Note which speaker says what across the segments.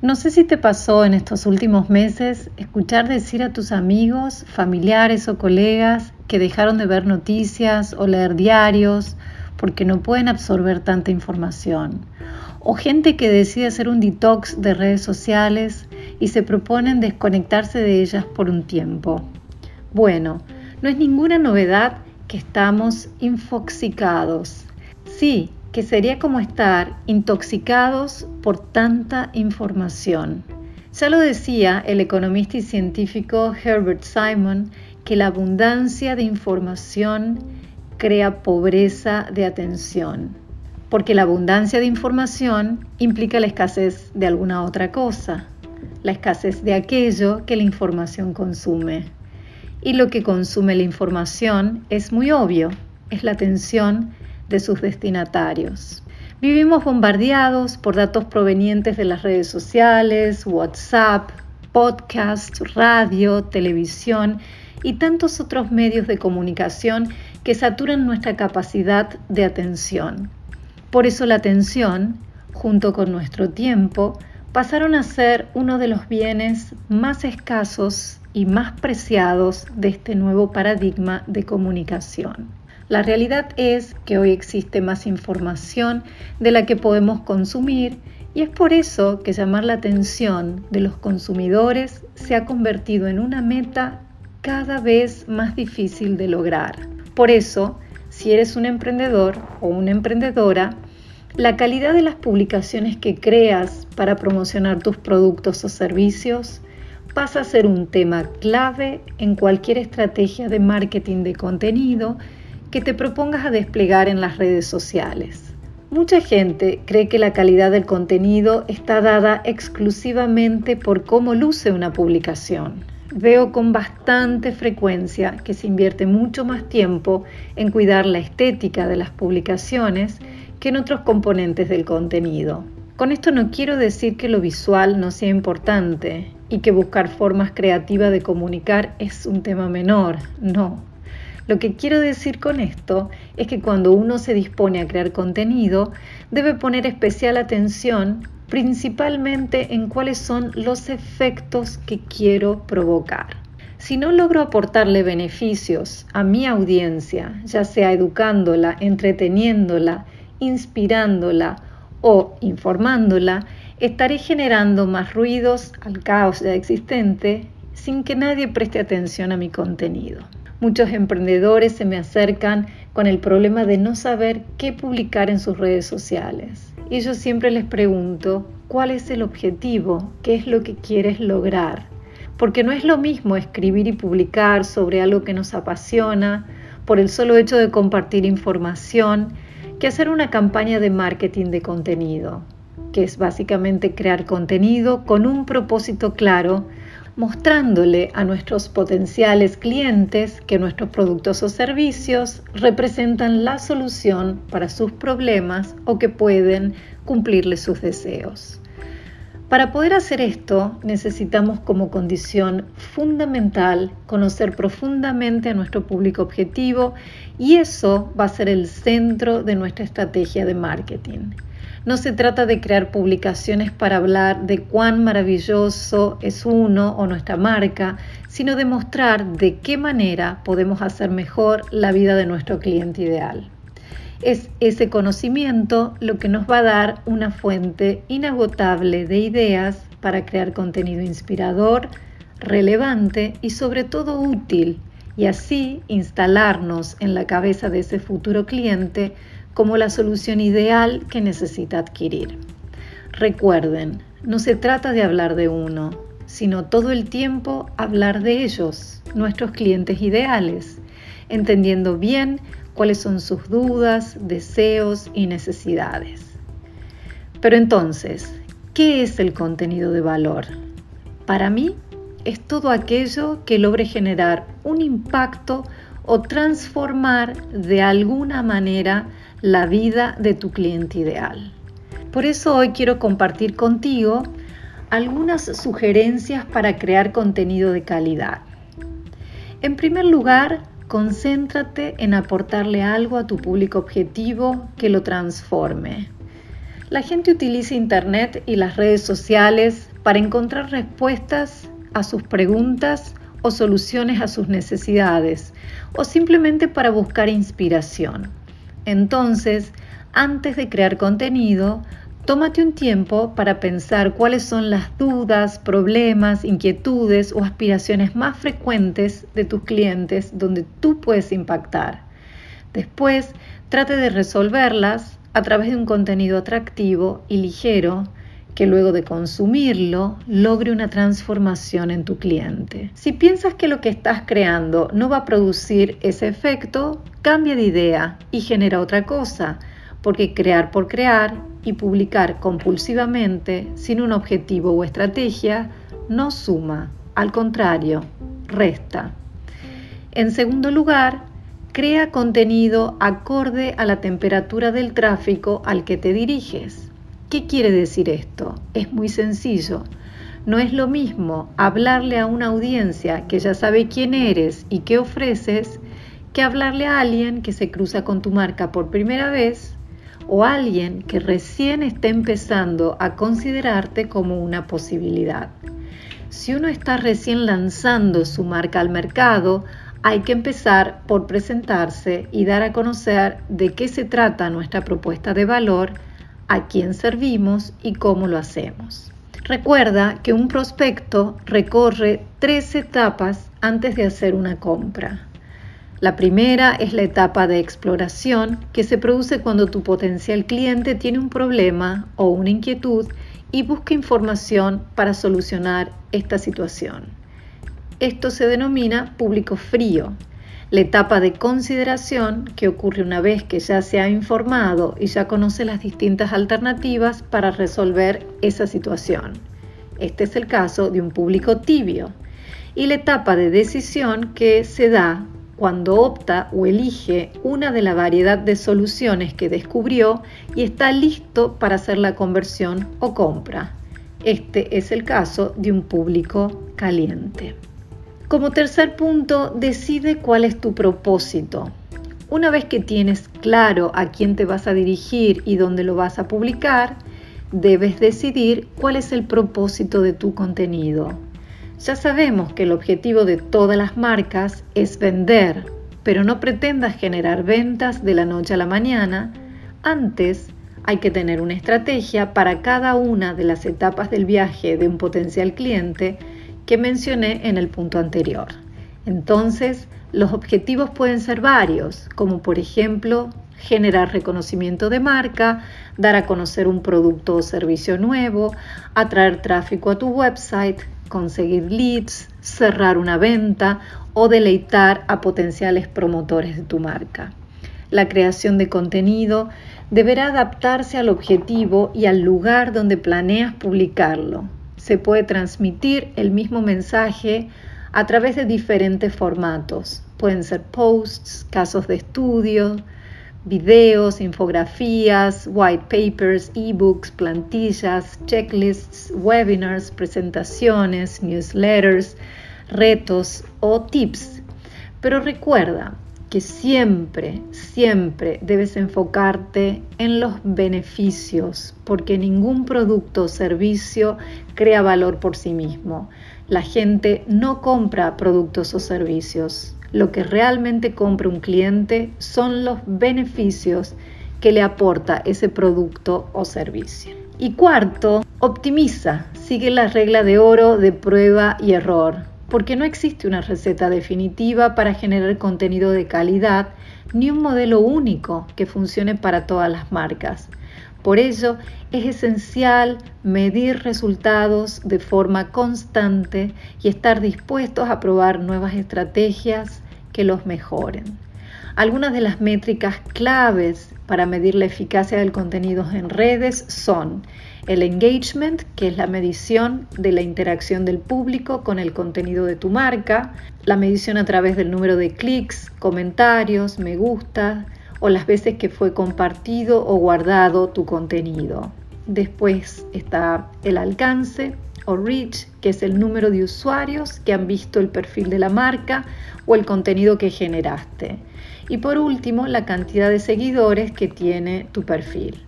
Speaker 1: No sé si te pasó en estos últimos meses escuchar decir a tus amigos, familiares o colegas que dejaron de ver noticias o leer diarios porque no pueden absorber tanta información. O gente que decide hacer un detox de redes sociales y se proponen desconectarse de ellas por un tiempo. Bueno, no es ninguna novedad que estamos infoxicados. Sí, que sería como estar intoxicados por tanta información. Ya lo decía el economista y científico Herbert Simon, que la abundancia de información crea pobreza de atención, porque la abundancia de información implica la escasez de alguna otra cosa, la escasez de aquello que la información consume. Y lo que consume la información es muy obvio, es la atención de sus destinatarios. Vivimos bombardeados por datos provenientes de las redes sociales, WhatsApp, podcast, radio, televisión y tantos otros medios de comunicación que saturan nuestra capacidad de atención. Por eso la atención, junto con nuestro tiempo, pasaron a ser uno de los bienes más escasos y más preciados de este nuevo paradigma de comunicación. La realidad es que hoy existe más información de la que podemos consumir y es por eso que llamar la atención de los consumidores se ha convertido en una meta cada vez más difícil de lograr. Por eso, si eres un emprendedor o una emprendedora, la calidad de las publicaciones que creas para promocionar tus productos o servicios pasa a ser un tema clave en cualquier estrategia de marketing de contenido que te propongas a desplegar en las redes sociales. Mucha gente cree que la calidad del contenido está dada exclusivamente por cómo luce una publicación. Veo con bastante frecuencia que se invierte mucho más tiempo en cuidar la estética de las publicaciones que en otros componentes del contenido. Con esto no quiero decir que lo visual no sea importante y que buscar formas creativas de comunicar es un tema menor, no. Lo que quiero decir con esto es que cuando uno se dispone a crear contenido, debe poner especial atención principalmente en cuáles son los efectos que quiero provocar. Si no logro aportarle beneficios a mi audiencia, ya sea educándola, entreteniéndola, inspirándola o informándola, estaré generando más ruidos al caos ya existente sin que nadie preste atención a mi contenido. Muchos emprendedores se me acercan con el problema de no saber qué publicar en sus redes sociales. Y yo siempre les pregunto, ¿cuál es el objetivo? ¿Qué es lo que quieres lograr? Porque no es lo mismo escribir y publicar sobre algo que nos apasiona por el solo hecho de compartir información que hacer una campaña de marketing de contenido, que es básicamente crear contenido con un propósito claro mostrándole a nuestros potenciales clientes que nuestros productos o servicios representan la solución para sus problemas o que pueden cumplirle sus deseos. Para poder hacer esto necesitamos como condición fundamental conocer profundamente a nuestro público objetivo y eso va a ser el centro de nuestra estrategia de marketing. No se trata de crear publicaciones para hablar de cuán maravilloso es uno o nuestra marca, sino de mostrar de qué manera podemos hacer mejor la vida de nuestro cliente ideal. Es ese conocimiento lo que nos va a dar una fuente inagotable de ideas para crear contenido inspirador, relevante y sobre todo útil, y así instalarnos en la cabeza de ese futuro cliente como la solución ideal que necesita adquirir. Recuerden, no se trata de hablar de uno, sino todo el tiempo hablar de ellos, nuestros clientes ideales, entendiendo bien cuáles son sus dudas, deseos y necesidades. Pero entonces, ¿qué es el contenido de valor? Para mí, es todo aquello que logre generar un impacto o transformar de alguna manera la vida de tu cliente ideal. Por eso hoy quiero compartir contigo algunas sugerencias para crear contenido de calidad. En primer lugar, concéntrate en aportarle algo a tu público objetivo que lo transforme. La gente utiliza Internet y las redes sociales para encontrar respuestas a sus preguntas o soluciones a sus necesidades o simplemente para buscar inspiración. Entonces, antes de crear contenido, tómate un tiempo para pensar cuáles son las dudas, problemas, inquietudes o aspiraciones más frecuentes de tus clientes donde tú puedes impactar. Después, trate de resolverlas a través de un contenido atractivo y ligero que luego de consumirlo logre una transformación en tu cliente. Si piensas que lo que estás creando no va a producir ese efecto, cambia de idea y genera otra cosa, porque crear por crear y publicar compulsivamente sin un objetivo o estrategia no suma, al contrario, resta. En segundo lugar, crea contenido acorde a la temperatura del tráfico al que te diriges. ¿Qué quiere decir esto? Es muy sencillo. No es lo mismo hablarle a una audiencia que ya sabe quién eres y qué ofreces que hablarle a alguien que se cruza con tu marca por primera vez o a alguien que recién está empezando a considerarte como una posibilidad. Si uno está recién lanzando su marca al mercado, hay que empezar por presentarse y dar a conocer de qué se trata nuestra propuesta de valor a quién servimos y cómo lo hacemos. Recuerda que un prospecto recorre tres etapas antes de hacer una compra. La primera es la etapa de exploración que se produce cuando tu potencial cliente tiene un problema o una inquietud y busca información para solucionar esta situación. Esto se denomina público frío la etapa de consideración, que ocurre una vez que ya se ha informado y ya conoce las distintas alternativas para resolver esa situación. Este es el caso de un público tibio. Y la etapa de decisión que se da cuando opta o elige una de la variedad de soluciones que descubrió y está listo para hacer la conversión o compra. Este es el caso de un público caliente. Como tercer punto, decide cuál es tu propósito. Una vez que tienes claro a quién te vas a dirigir y dónde lo vas a publicar, debes decidir cuál es el propósito de tu contenido. Ya sabemos que el objetivo de todas las marcas es vender, pero no pretendas generar ventas de la noche a la mañana. Antes hay que tener una estrategia para cada una de las etapas del viaje de un potencial cliente que mencioné en el punto anterior. Entonces, los objetivos pueden ser varios, como por ejemplo generar reconocimiento de marca, dar a conocer un producto o servicio nuevo, atraer tráfico a tu website, conseguir leads, cerrar una venta o deleitar a potenciales promotores de tu marca. La creación de contenido deberá adaptarse al objetivo y al lugar donde planeas publicarlo, se puede transmitir el mismo mensaje a través de diferentes formatos. Pueden ser posts, casos de estudio, videos, infografías, white papers, ebooks, plantillas, checklists, webinars, presentaciones, newsletters, retos o tips. Pero recuerda, que siempre, siempre debes enfocarte en los beneficios, porque ningún producto o servicio crea valor por sí mismo. La gente no compra productos o servicios. Lo que realmente compra un cliente son los beneficios que le aporta ese producto o servicio. Y cuarto, optimiza. Sigue la regla de oro de prueba y error porque no existe una receta definitiva para generar contenido de calidad ni un modelo único que funcione para todas las marcas. Por ello, es esencial medir resultados de forma constante y estar dispuestos a probar nuevas estrategias que los mejoren. Algunas de las métricas claves para medir la eficacia del contenido en redes son el engagement, que es la medición de la interacción del público con el contenido de tu marca, la medición a través del número de clics, comentarios, me gusta o las veces que fue compartido o guardado tu contenido. Después está el alcance o reach, que es el número de usuarios que han visto el perfil de la marca o el contenido que generaste. Y por último, la cantidad de seguidores que tiene tu perfil.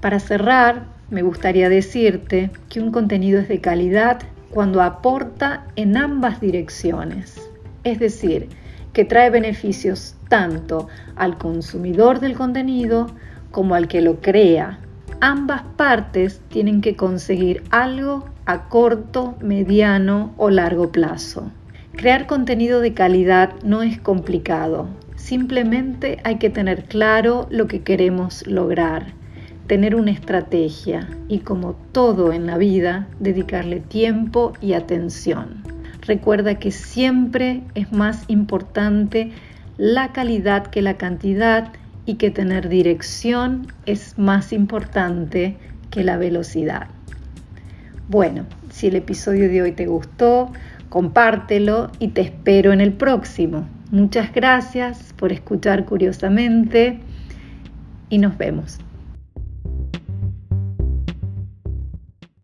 Speaker 1: Para cerrar, me gustaría decirte que un contenido es de calidad cuando aporta en ambas direcciones, es decir, que trae beneficios tanto al consumidor del contenido como al que lo crea. Ambas partes tienen que conseguir algo a corto, mediano o largo plazo. Crear contenido de calidad no es complicado, simplemente hay que tener claro lo que queremos lograr, tener una estrategia y como todo en la vida, dedicarle tiempo y atención. Recuerda que siempre es más importante la calidad que la cantidad y que tener dirección es más importante que la velocidad. Bueno, si el episodio de hoy te gustó, compártelo y te espero en el próximo. Muchas gracias por escuchar curiosamente y nos vemos.